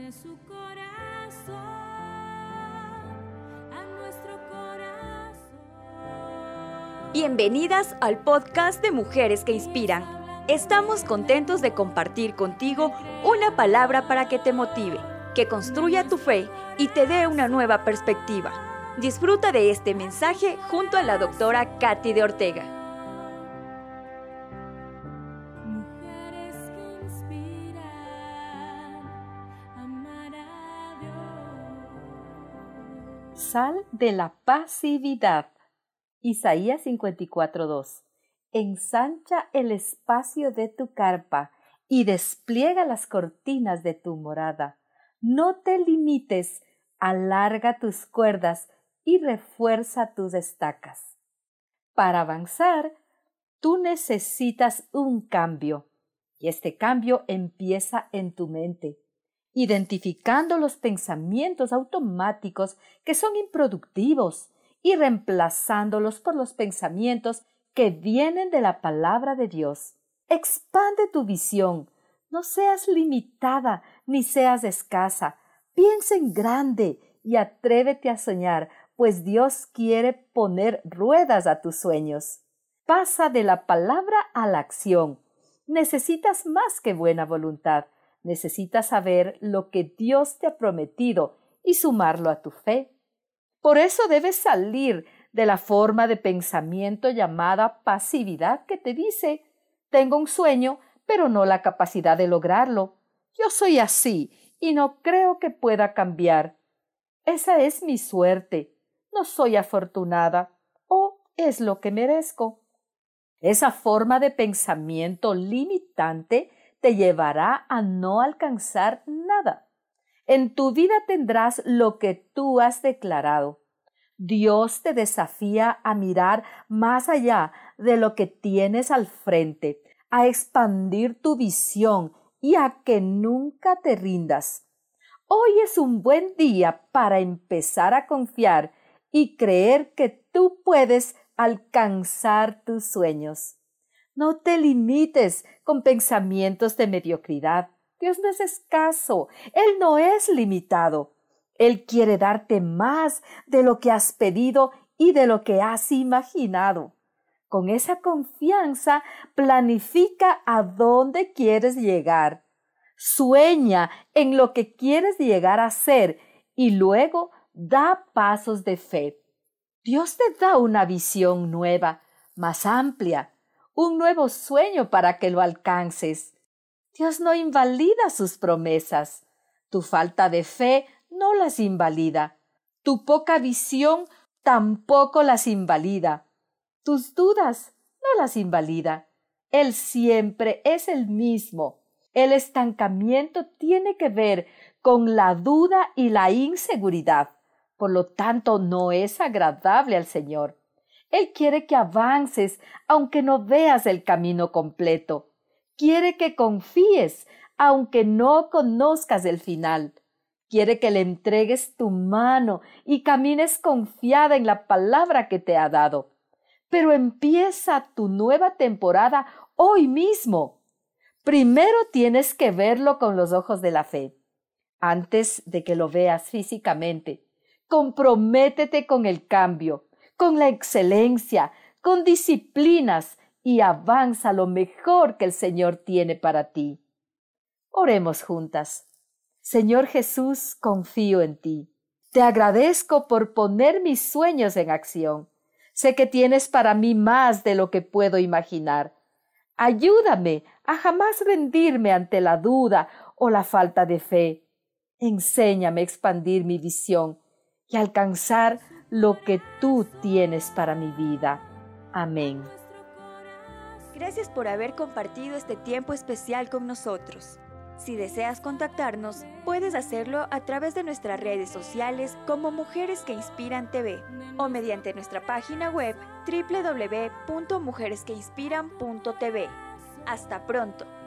de su corazón a nuestro corazón. Bienvenidas al podcast de Mujeres que Inspiran. Estamos contentos de compartir contigo una palabra para que te motive, que construya tu fe y te dé una nueva perspectiva. Disfruta de este mensaje junto a la doctora Katy de Ortega. De la pasividad. Isaías 54:2. Ensancha el espacio de tu carpa y despliega las cortinas de tu morada. No te limites, alarga tus cuerdas y refuerza tus estacas. Para avanzar, tú necesitas un cambio, y este cambio empieza en tu mente identificando los pensamientos automáticos que son improductivos y reemplazándolos por los pensamientos que vienen de la palabra de Dios. Expande tu visión, no seas limitada ni seas escasa. Piensa en grande y atrévete a soñar, pues Dios quiere poner ruedas a tus sueños. Pasa de la palabra a la acción. Necesitas más que buena voluntad. Necesitas saber lo que Dios te ha prometido y sumarlo a tu fe. Por eso debes salir de la forma de pensamiento llamada pasividad que te dice tengo un sueño, pero no la capacidad de lograrlo. Yo soy así y no creo que pueda cambiar. Esa es mi suerte. No soy afortunada. O es lo que merezco. Esa forma de pensamiento limitante te llevará a no alcanzar nada. En tu vida tendrás lo que tú has declarado. Dios te desafía a mirar más allá de lo que tienes al frente, a expandir tu visión y a que nunca te rindas. Hoy es un buen día para empezar a confiar y creer que tú puedes alcanzar tus sueños. No te limites con pensamientos de mediocridad. Dios no es escaso, Él no es limitado. Él quiere darte más de lo que has pedido y de lo que has imaginado. Con esa confianza, planifica a dónde quieres llegar. Sueña en lo que quieres llegar a ser y luego da pasos de fe. Dios te da una visión nueva, más amplia, un nuevo sueño para que lo alcances. Dios no invalida sus promesas. Tu falta de fe no las invalida. Tu poca visión tampoco las invalida. Tus dudas no las invalida. Él siempre es el mismo. El estancamiento tiene que ver con la duda y la inseguridad. Por lo tanto, no es agradable al Señor. Él quiere que avances aunque no veas el camino completo. Quiere que confíes aunque no conozcas el final. Quiere que le entregues tu mano y camines confiada en la palabra que te ha dado. Pero empieza tu nueva temporada hoy mismo. Primero tienes que verlo con los ojos de la fe, antes de que lo veas físicamente. Comprométete con el cambio con la excelencia, con disciplinas y avanza lo mejor que el Señor tiene para ti. Oremos juntas. Señor Jesús, confío en ti. Te agradezco por poner mis sueños en acción. Sé que tienes para mí más de lo que puedo imaginar. Ayúdame a jamás rendirme ante la duda o la falta de fe. Enséñame a expandir mi visión y alcanzar lo que tú tienes para mi vida. Amén. Gracias por haber compartido este tiempo especial con nosotros. Si deseas contactarnos, puedes hacerlo a través de nuestras redes sociales como Mujeres que Inspiran TV o mediante nuestra página web www.mujeresqueinspiran.tv. Hasta pronto.